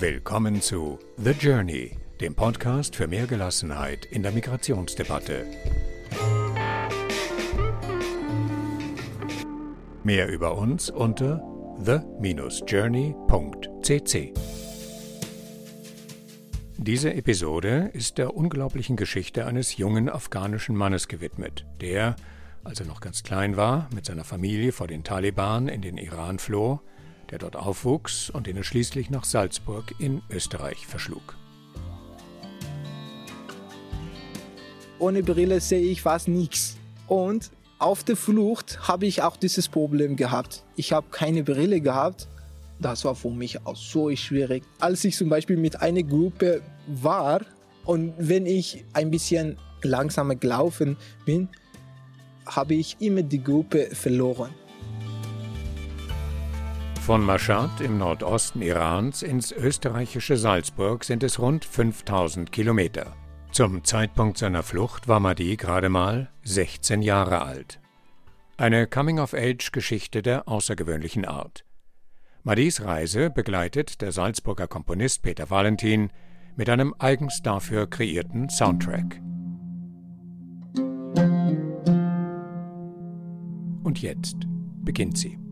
Willkommen zu The Journey, dem Podcast für mehr Gelassenheit in der Migrationsdebatte. Mehr über uns unter the-journey.cc. Diese Episode ist der unglaublichen Geschichte eines jungen afghanischen Mannes gewidmet, der, als er noch ganz klein war, mit seiner Familie vor den Taliban in den Iran floh, der dort aufwuchs und den er schließlich nach Salzburg in Österreich verschlug. Ohne Brille sehe ich fast nichts. Und auf der Flucht habe ich auch dieses Problem gehabt. Ich habe keine Brille gehabt. Das war für mich auch so schwierig. Als ich zum Beispiel mit einer Gruppe war und wenn ich ein bisschen langsamer gelaufen bin, habe ich immer die Gruppe verloren. Von Mashhad im Nordosten Irans ins österreichische Salzburg sind es rund 5000 Kilometer. Zum Zeitpunkt seiner Flucht war Mahdi gerade mal 16 Jahre alt. Eine Coming-of-Age-Geschichte der außergewöhnlichen Art. Mahdis Reise begleitet der Salzburger Komponist Peter Valentin mit einem eigens dafür kreierten Soundtrack. Und jetzt beginnt sie.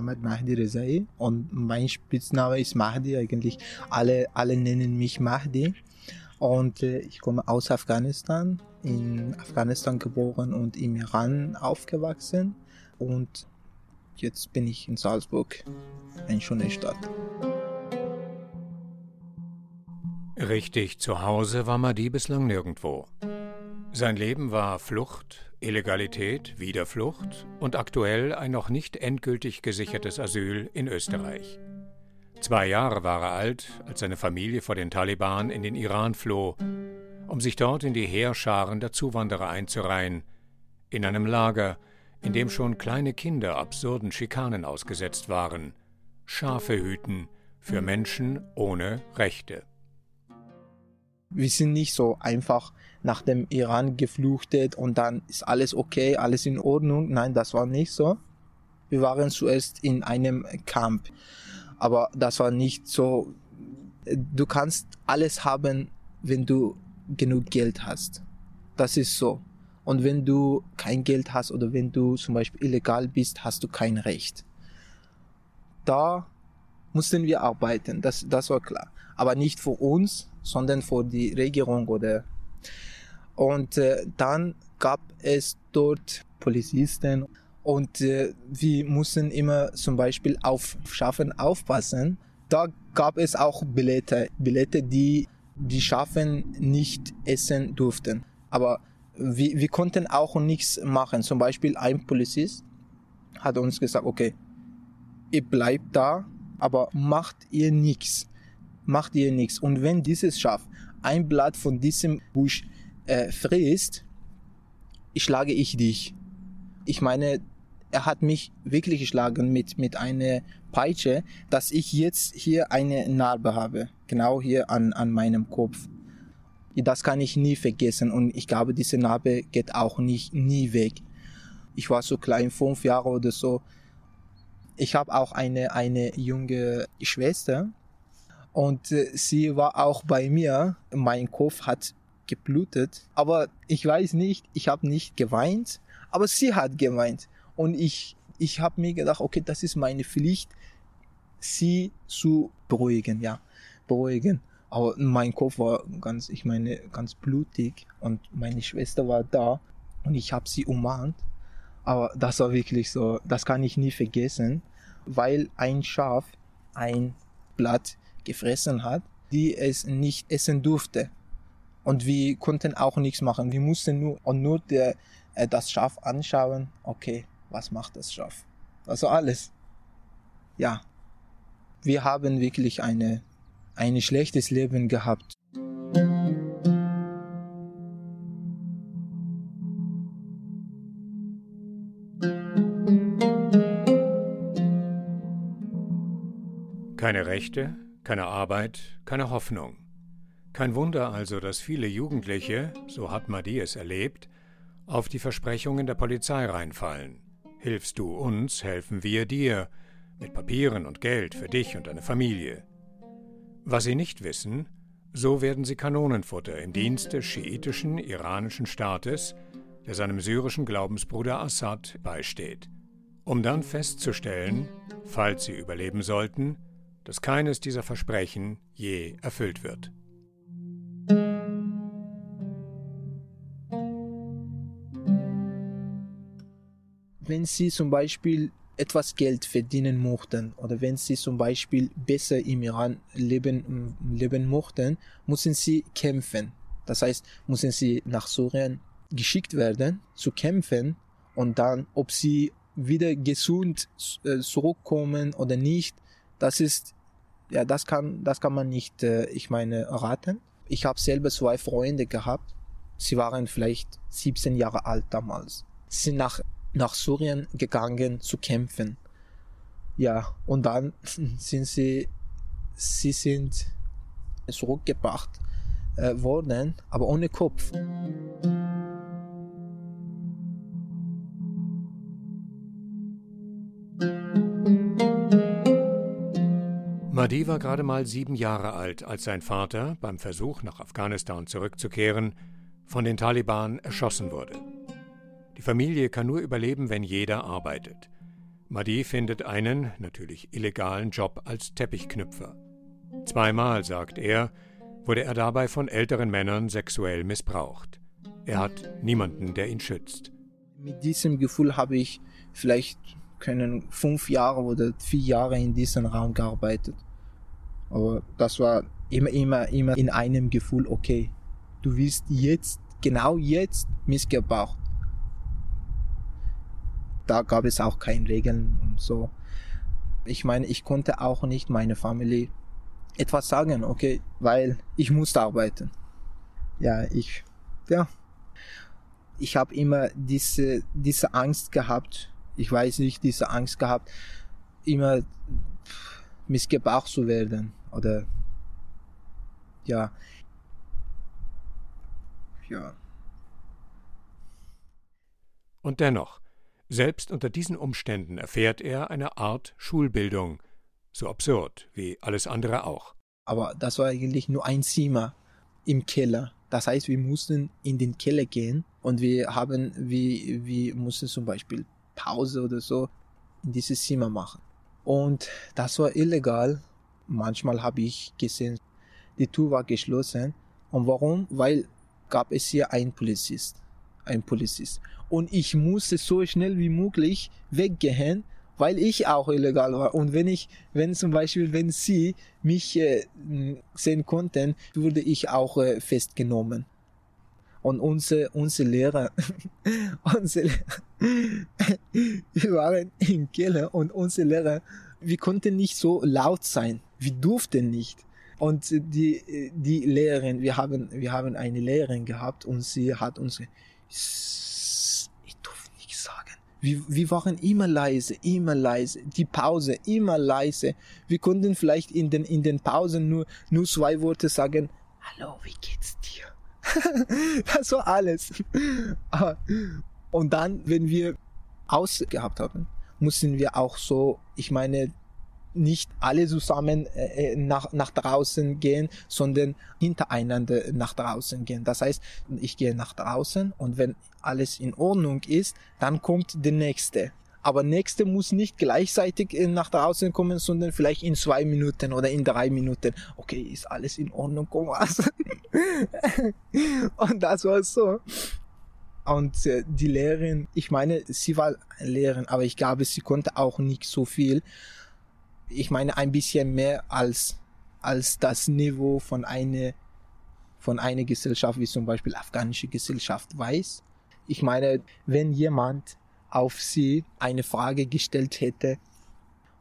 Mohammed Mahdi Rezai und mein Spitzname ist Mahdi eigentlich. Alle, alle nennen mich Mahdi. Und äh, ich komme aus Afghanistan, in Afghanistan geboren und im Iran aufgewachsen. Und jetzt bin ich in Salzburg, eine schöne Stadt. Richtig zu Hause war Mahdi bislang nirgendwo. Sein Leben war Flucht, Illegalität, Wiederflucht und aktuell ein noch nicht endgültig gesichertes Asyl in Österreich. Zwei Jahre war er alt, als seine Familie vor den Taliban in den Iran floh, um sich dort in die Heerscharen der Zuwanderer einzureihen, in einem Lager, in dem schon kleine Kinder absurden Schikanen ausgesetzt waren, Schafe hüten für Menschen ohne Rechte. Wir sind nicht so einfach nach dem Iran geflüchtet und dann ist alles okay, alles in Ordnung. Nein, das war nicht so. Wir waren zuerst in einem Camp, aber das war nicht so. Du kannst alles haben, wenn du genug Geld hast. Das ist so. Und wenn du kein Geld hast oder wenn du zum Beispiel illegal bist, hast du kein Recht. Da mussten wir arbeiten, das, das war klar. Aber nicht für uns, sondern für die Regierung oder und äh, dann gab es dort Polizisten und äh, wir mussten immer zum Beispiel auf Schafen aufpassen. Da gab es auch Billette, Billette, die die Schafen nicht essen durften. Aber wir, wir konnten auch nichts machen. Zum Beispiel ein Polizist hat uns gesagt, okay, ihr bleibt da, aber macht ihr nichts macht ihr nichts. Und wenn dieses Schaf ein Blatt von diesem Busch äh, frisst, schlage ich dich. Ich meine, er hat mich wirklich geschlagen mit, mit einer Peitsche, dass ich jetzt hier eine Narbe habe. Genau hier an, an meinem Kopf. Das kann ich nie vergessen und ich glaube, diese Narbe geht auch nicht, nie weg. Ich war so klein, fünf Jahre oder so. Ich habe auch eine, eine junge Schwester und äh, sie war auch bei mir. Mein Kopf hat geblutet. Aber ich weiß nicht, ich habe nicht geweint. Aber sie hat geweint. Und ich, ich habe mir gedacht, okay, das ist meine Pflicht, sie zu beruhigen, ja, beruhigen. Aber mein Kopf war ganz, ich meine, ganz blutig und meine Schwester war da und ich habe sie umarmt. Aber das war wirklich so, das kann ich nie vergessen, weil ein Schaf ein Blatt gefressen hat, die es nicht essen durfte. Und wir konnten auch nichts machen. Wir mussten nur, nur der, äh, das Schaf anschauen. Okay, was macht das Schaf? Also alles. Ja. Wir haben wirklich eine, ein schlechtes Leben gehabt. Keine Rechte, keine Arbeit, keine Hoffnung. Kein Wunder also, dass viele Jugendliche, so hat Madi es erlebt, auf die Versprechungen der Polizei reinfallen. Hilfst du uns, helfen wir dir, mit Papieren und Geld für dich und deine Familie. Was sie nicht wissen, so werden sie Kanonenfutter im Dienst des schiitischen iranischen Staates, der seinem syrischen Glaubensbruder Assad beisteht, um dann festzustellen, falls sie überleben sollten, dass keines dieser Versprechen je erfüllt wird. Wenn Sie zum Beispiel etwas Geld verdienen mochten oder wenn Sie zum Beispiel besser im Iran leben, leben mochten, müssen Sie kämpfen. Das heißt, müssen Sie nach Syrien geschickt werden, zu kämpfen und dann, ob Sie wieder gesund äh, zurückkommen oder nicht, das ist, ja, das kann, das kann man nicht, äh, ich meine, raten. Ich habe selber zwei Freunde gehabt. Sie waren vielleicht 17 Jahre alt damals. Sie sind nach, nach Syrien gegangen zu kämpfen. Ja, und dann sind sie, sie sind zurückgebracht äh, worden, aber ohne Kopf. Mahdi war gerade mal sieben Jahre alt, als sein Vater beim Versuch, nach Afghanistan zurückzukehren, von den Taliban erschossen wurde. Die Familie kann nur überleben, wenn jeder arbeitet. Mahdi findet einen, natürlich illegalen Job als Teppichknüpfer. Zweimal, sagt er, wurde er dabei von älteren Männern sexuell missbraucht. Er hat niemanden, der ihn schützt. Mit diesem Gefühl habe ich vielleicht können fünf Jahre oder vier Jahre in diesem Raum gearbeitet. Aber das war immer, immer, immer in einem Gefühl, okay, du wirst jetzt, genau jetzt missgebraucht. Da gab es auch keine Regeln und so. Ich meine, ich konnte auch nicht meine Familie etwas sagen, okay, weil ich musste arbeiten. Ja, ich, ja, ich habe immer diese, diese Angst gehabt. Ich weiß nicht, diese Angst gehabt, immer missgebraucht zu werden oder ja ja und dennoch selbst unter diesen Umständen erfährt er eine Art Schulbildung, so absurd wie alles andere auch. Aber das war eigentlich nur ein Zimmer im Keller. Das heißt, wir mussten in den Keller gehen und wir haben, wir, wir mussten zum Beispiel Pause oder so in dieses Zimmer machen. Und das war illegal. Manchmal habe ich gesehen, die Tür war geschlossen. Und warum? Weil gab es hier einen Polizist. Ein Polizist. Und ich musste so schnell wie möglich weggehen, weil ich auch illegal war. Und wenn ich, wenn zum Beispiel, wenn sie mich äh, sehen konnten, wurde ich auch äh, festgenommen. Und unsere, unsere Lehrer, unsere wir waren im Keller und unsere Lehrer, wir konnten nicht so laut sein. Wir durften nicht. Und die, die Lehrerin, wir haben, wir haben eine Lehrerin gehabt und sie hat uns, ich durfte nicht sagen. Wir, wir waren immer leise, immer leise. Die Pause, immer leise. Wir konnten vielleicht in den, in den Pausen nur, nur zwei Worte sagen. Hallo, wie geht's dir? das war alles. Und dann, wenn wir ausgehabt haben, mussten wir auch so, ich meine, nicht alle zusammen äh, nach, nach draußen gehen, sondern hintereinander nach draußen gehen. Das heißt, ich gehe nach draußen und wenn alles in Ordnung ist, dann kommt der nächste. Aber nächste muss nicht gleichzeitig nach draußen kommen, sondern vielleicht in zwei Minuten oder in drei Minuten. Okay, ist alles in Ordnung, komm was. und das war so. Und äh, die Lehrerin, ich meine, sie war Lehrerin, aber ich glaube, sie konnte auch nicht so viel. Ich meine, ein bisschen mehr als, als das Niveau von einer, von einer Gesellschaft, wie zum Beispiel afghanische Gesellschaft weiß. Ich meine, wenn jemand auf sie eine Frage gestellt hätte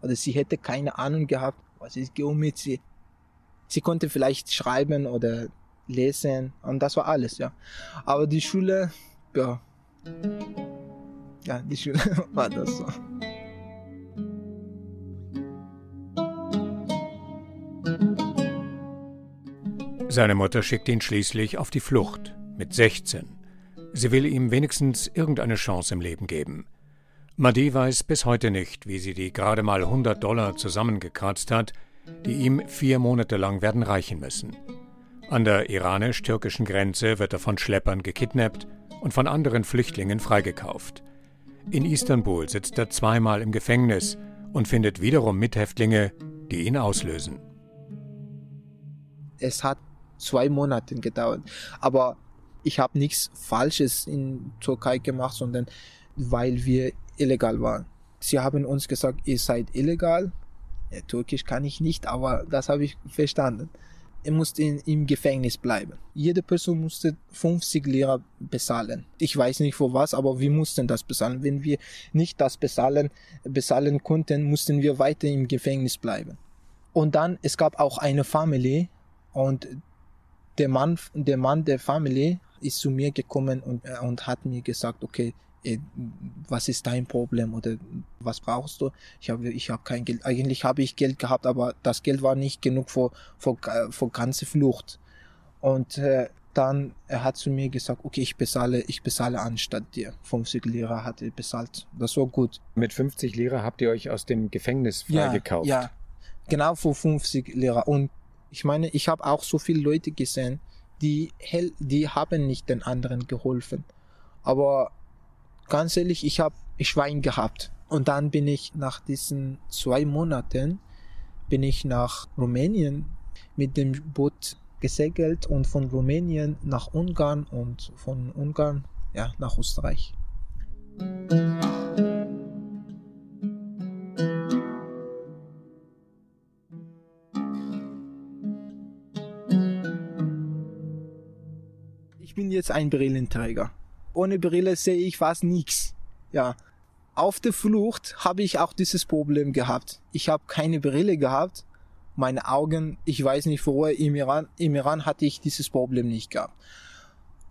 oder sie hätte keine Ahnung gehabt, was ist Geometrie. Sie konnte vielleicht schreiben oder lesen und das war alles, ja. Aber die Schule, ja, ja, die Schule war das so. Seine Mutter schickt ihn schließlich auf die Flucht mit 16. Sie will ihm wenigstens irgendeine Chance im Leben geben. Madi weiß bis heute nicht, wie sie die gerade mal 100 Dollar zusammengekratzt hat, die ihm vier Monate lang werden reichen müssen. An der iranisch-türkischen Grenze wird er von Schleppern gekidnappt und von anderen Flüchtlingen freigekauft. In Istanbul sitzt er zweimal im Gefängnis und findet wiederum Mithäftlinge, die ihn auslösen. Es hat zwei Monate gedauert, aber ich habe nichts Falsches in Türkei gemacht, sondern weil wir illegal waren. Sie haben uns gesagt, ihr seid illegal. Ja, Türkisch kann ich nicht, aber das habe ich verstanden er musste in, im Gefängnis bleiben. Jede Person musste 50 Lira bezahlen. Ich weiß nicht für was, aber wir mussten das bezahlen. Wenn wir nicht das bezahlen, bezahlen konnten, mussten wir weiter im Gefängnis bleiben. Und dann, es gab auch eine Familie und der Mann, der Mann der Familie ist zu mir gekommen und, und hat mir gesagt, okay, äh, was ist dein Problem oder was brauchst du? Ich habe ich hab kein Geld. Eigentlich habe ich Geld gehabt, aber das Geld war nicht genug für, für, für ganze Flucht. Und äh, dann er hat zu mir gesagt, okay, ich bezahle, ich bezahle anstatt dir. 50 Lira hat er bezahlt. Das war gut. Mit 50 Lira habt ihr euch aus dem Gefängnis freigekauft? Ja, ja, genau für 50 Lira. Und ich meine, ich habe auch so viele Leute gesehen, die, die haben nicht den anderen geholfen. Aber ganz ehrlich, ich habe Schwein gehabt. Und dann bin ich nach diesen zwei Monaten bin ich nach Rumänien mit dem Boot gesegelt und von Rumänien nach Ungarn und von Ungarn ja, nach Österreich. Jetzt ein Brillenträger ohne Brille sehe ich fast nichts. Ja. Auf der Flucht habe ich auch dieses Problem gehabt. Ich habe keine Brille gehabt. Meine Augen, ich weiß nicht vorher, im Iran, im Iran hatte ich dieses Problem nicht gehabt.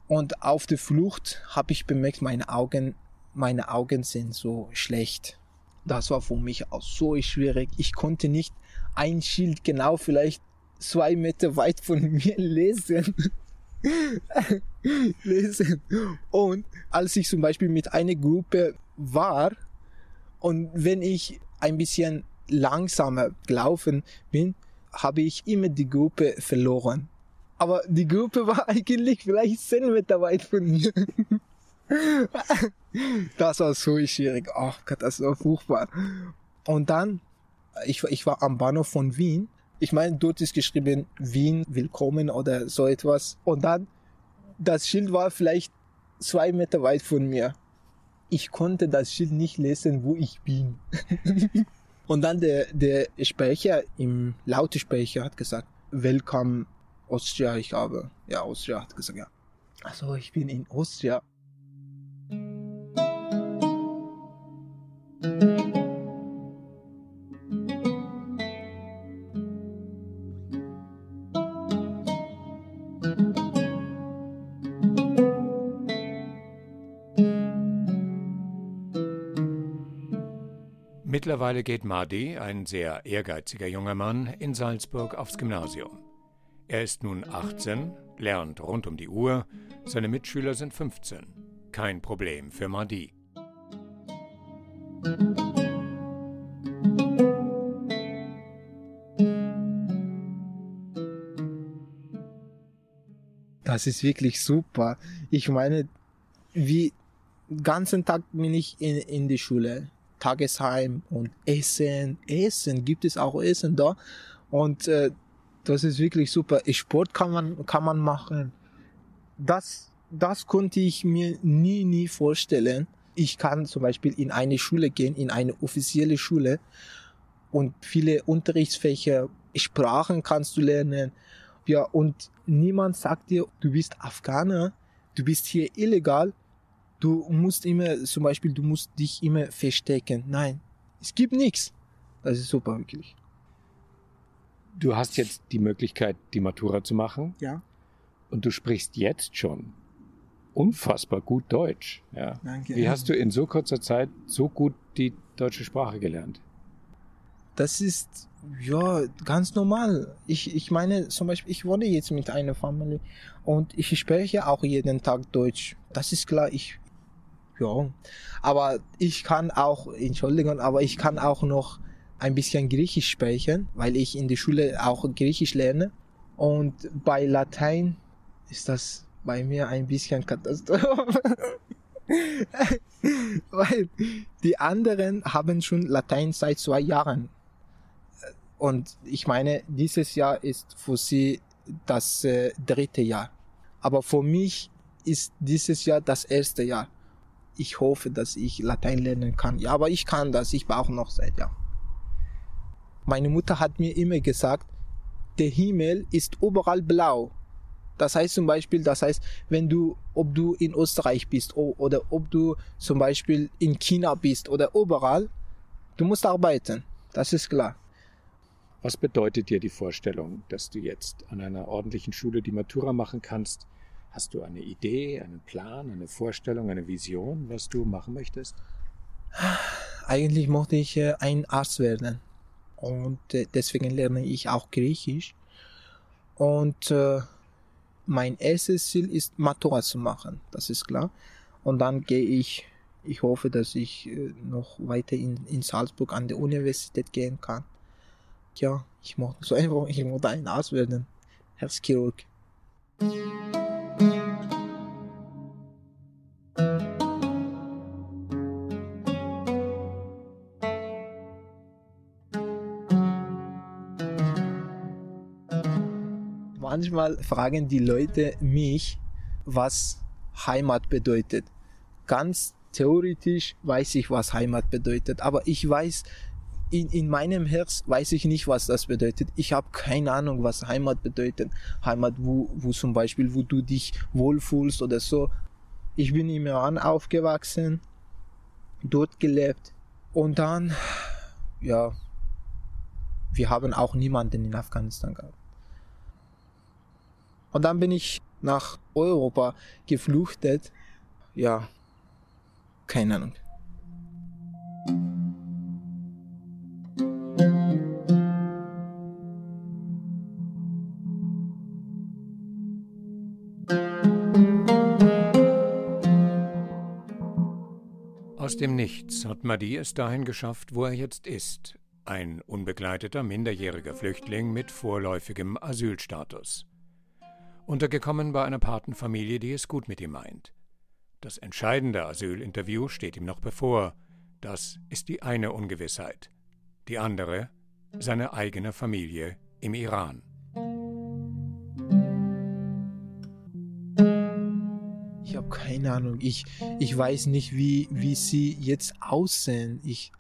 Und auf der Flucht habe ich bemerkt, meine Augen, meine Augen sind so schlecht. Das war für mich auch so schwierig. Ich konnte nicht ein Schild genau vielleicht zwei Meter weit von mir lesen. lesen. Und als ich zum Beispiel mit einer Gruppe war und wenn ich ein bisschen langsamer gelaufen bin, habe ich immer die Gruppe verloren. Aber die Gruppe war eigentlich vielleicht 10 Meter weit von mir. das war so schwierig. Ach Gott, das war furchtbar. Und dann, ich, ich war am Bahnhof von Wien ich meine, dort ist geschrieben Wien, willkommen oder so etwas. Und dann, das Schild war vielleicht zwei Meter weit von mir. Ich konnte das Schild nicht lesen, wo ich bin. Und dann der, der Sprecher im Lautesprecher hat gesagt, Welcome Austria, ich habe. Ja, Austria hat gesagt, ja. Also ich bin in Austria. Mittlerweile geht Mahdi, ein sehr ehrgeiziger junger Mann, in Salzburg aufs Gymnasium. Er ist nun 18, lernt rund um die Uhr, seine Mitschüler sind 15. Kein Problem für Mahdi. Das ist wirklich super. Ich meine, wie ganzen Tag bin ich in, in die Schule. Tagesheim und Essen. Essen, gibt es auch Essen da. Und äh, das ist wirklich super. Sport kann man, kann man machen. Das, das konnte ich mir nie, nie vorstellen. Ich kann zum Beispiel in eine Schule gehen, in eine offizielle Schule und viele Unterrichtsfächer, Sprachen kannst du lernen. Ja, und niemand sagt dir, du bist Afghaner, du bist hier illegal, Du musst immer, zum Beispiel, du musst dich immer verstecken. Nein, es gibt nichts. Das ist super, wirklich. Du hast jetzt die Möglichkeit, die Matura zu machen. Ja. Und du sprichst jetzt schon unfassbar gut Deutsch. Ja. Danke. Wie hast du in so kurzer Zeit so gut die deutsche Sprache gelernt? Das ist ja ganz normal. Ich, ich meine, zum Beispiel, ich wohne jetzt mit einer Familie und ich spreche auch jeden Tag Deutsch. Das ist klar, ich, ja. Aber ich kann auch, Entschuldigung, aber ich kann auch noch ein bisschen Griechisch sprechen, weil ich in der Schule auch Griechisch lerne. Und bei Latein ist das bei mir ein bisschen Katastrophe. weil die anderen haben schon Latein seit zwei Jahren. Und ich meine, dieses Jahr ist für sie das äh, dritte Jahr. Aber für mich ist dieses Jahr das erste Jahr. Ich hoffe, dass ich Latein lernen kann. Ja, aber ich kann das. Ich brauche noch Zeit, ja. Meine Mutter hat mir immer gesagt, der Himmel ist überall blau. Das heißt zum Beispiel, das heißt, wenn du, ob du in Österreich bist oder ob du zum Beispiel in China bist oder überall, du musst arbeiten. Das ist klar. Was bedeutet dir die Vorstellung, dass du jetzt an einer ordentlichen Schule die Matura machen kannst? Hast du eine Idee, einen Plan, eine Vorstellung, eine Vision, was du machen möchtest? Eigentlich möchte ich äh, ein Arzt werden. Und äh, deswegen lerne ich auch Griechisch. Und äh, mein erstes Ziel ist, Matura zu machen. Das ist klar. Und dann gehe ich, ich hoffe, dass ich noch weiter in, in Salzburg an der Universität gehen kann ja, ich mochte so einfach, ich mochte ein Arzt werden. Herzchirurg. Manchmal fragen die Leute mich, was Heimat bedeutet. Ganz theoretisch weiß ich, was Heimat bedeutet, aber ich weiß in, in meinem Herz weiß ich nicht, was das bedeutet. Ich habe keine Ahnung, was Heimat bedeutet. Heimat, wo, wo zum Beispiel, wo du dich wohlfühlst oder so. Ich bin im Iran aufgewachsen, dort gelebt und dann, ja, wir haben auch niemanden in Afghanistan gehabt. Und dann bin ich nach Europa geflüchtet. Ja, keine Ahnung. Aus dem Nichts hat Madi es dahin geschafft, wo er jetzt ist. Ein unbegleiteter minderjähriger Flüchtling mit vorläufigem Asylstatus. Untergekommen bei einer Patenfamilie, die es gut mit ihm meint. Das entscheidende Asylinterview steht ihm noch bevor. Das ist die eine Ungewissheit. Die andere, seine eigene Familie im Iran. habe keine Ahnung. Ich, ich weiß nicht, wie, wie sie jetzt aussehen. Ich,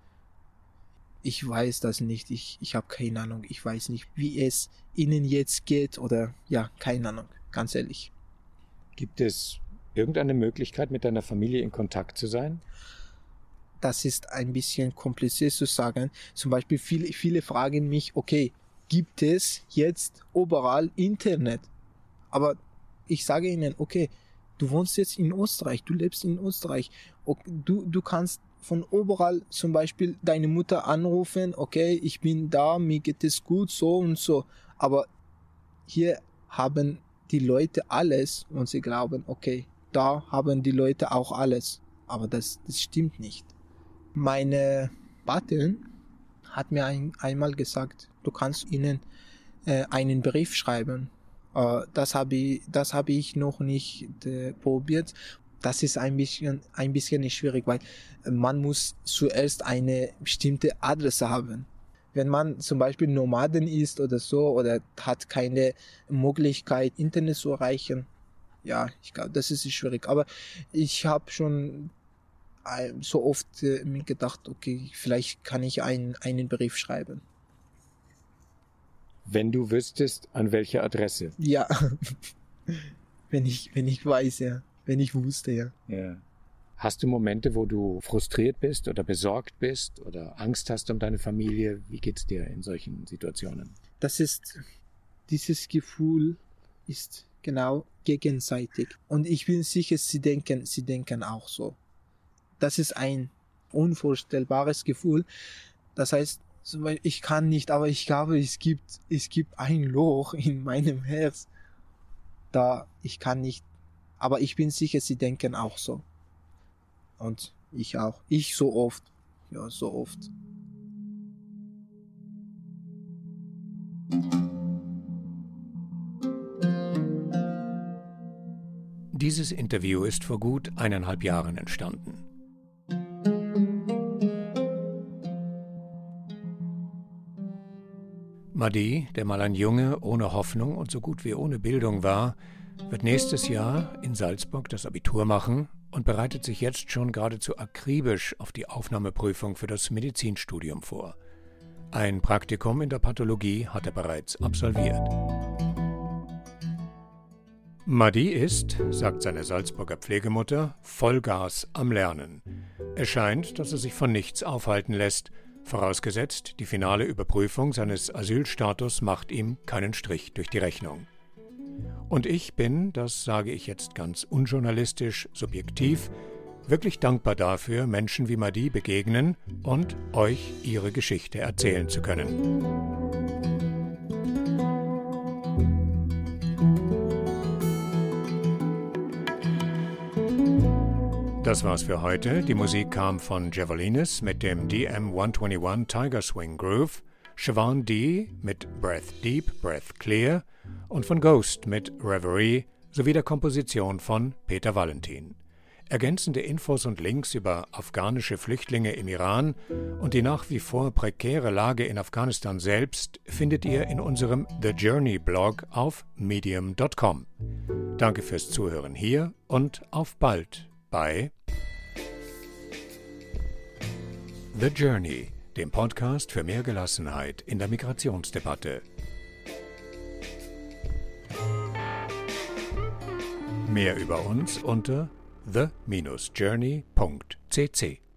ich weiß das nicht. Ich, ich habe keine Ahnung. Ich weiß nicht, wie es ihnen jetzt geht oder ja, keine Ahnung. Ganz ehrlich. Gibt es irgendeine Möglichkeit, mit deiner Familie in Kontakt zu sein? Das ist ein bisschen kompliziert zu sagen. Zum Beispiel viele, viele fragen mich, okay, gibt es jetzt überall Internet? Aber ich sage ihnen, okay, Du wohnst jetzt in Österreich, du lebst in Österreich. Du, du kannst von überall zum Beispiel deine Mutter anrufen, okay, ich bin da, mir geht es gut, so und so. Aber hier haben die Leute alles und sie glauben, okay, da haben die Leute auch alles. Aber das, das stimmt nicht. Meine Patin hat mir ein, einmal gesagt, du kannst ihnen äh, einen Brief schreiben äh, das habe ich, das habe ich noch nicht äh, probiert. Das ist ein bisschen, ein bisschen schwierig, weil man muss zuerst eine bestimmte Adresse haben. Wenn man zum Beispiel Nomaden ist oder so oder hat keine Möglichkeit, Internet zu erreichen, ja, ich glaube, das ist schwierig. Aber ich habe schon äh, so oft äh, mir gedacht, okay, vielleicht kann ich einen, einen Brief schreiben. Wenn du wüsstest, an welcher Adresse. Ja. wenn ich, wenn ich weiß, ja. Wenn ich wusste, ja. Ja. Hast du Momente, wo du frustriert bist oder besorgt bist oder Angst hast um deine Familie? Wie geht's dir in solchen Situationen? Das ist, dieses Gefühl ist genau gegenseitig. Und ich bin sicher, sie denken, sie denken auch so. Das ist ein unvorstellbares Gefühl. Das heißt, ich kann nicht, aber ich glaube, es gibt, es gibt ein Loch in meinem Herz, da ich kann nicht, aber ich bin sicher, sie denken auch so. Und ich auch. Ich so oft. Ja, so oft. Dieses Interview ist vor gut eineinhalb Jahren entstanden. Madi, der mal ein Junge ohne Hoffnung und so gut wie ohne Bildung war, wird nächstes Jahr in Salzburg das Abitur machen und bereitet sich jetzt schon geradezu akribisch auf die Aufnahmeprüfung für das Medizinstudium vor. Ein Praktikum in der Pathologie hat er bereits absolviert. Madi ist, sagt seine Salzburger Pflegemutter, Vollgas am Lernen. Es scheint, dass er sich von nichts aufhalten lässt Vorausgesetzt, die finale Überprüfung seines Asylstatus macht ihm keinen Strich durch die Rechnung. Und ich bin, das sage ich jetzt ganz unjournalistisch, subjektiv, wirklich dankbar dafür, Menschen wie Madi begegnen und euch ihre Geschichte erzählen zu können. Das war's für heute. Die Musik kam von Javelinis mit dem DM121 Tiger Swing Groove, Siobhan D mit Breath Deep, Breath Clear und von Ghost mit Reverie sowie der Komposition von Peter Valentin. Ergänzende Infos und Links über afghanische Flüchtlinge im Iran und die nach wie vor prekäre Lage in Afghanistan selbst findet ihr in unserem The Journey Blog auf medium.com. Danke fürs Zuhören hier und auf bald bei The Journey, dem Podcast für mehr Gelassenheit in der Migrationsdebatte. Mehr über uns unter the-journey.cc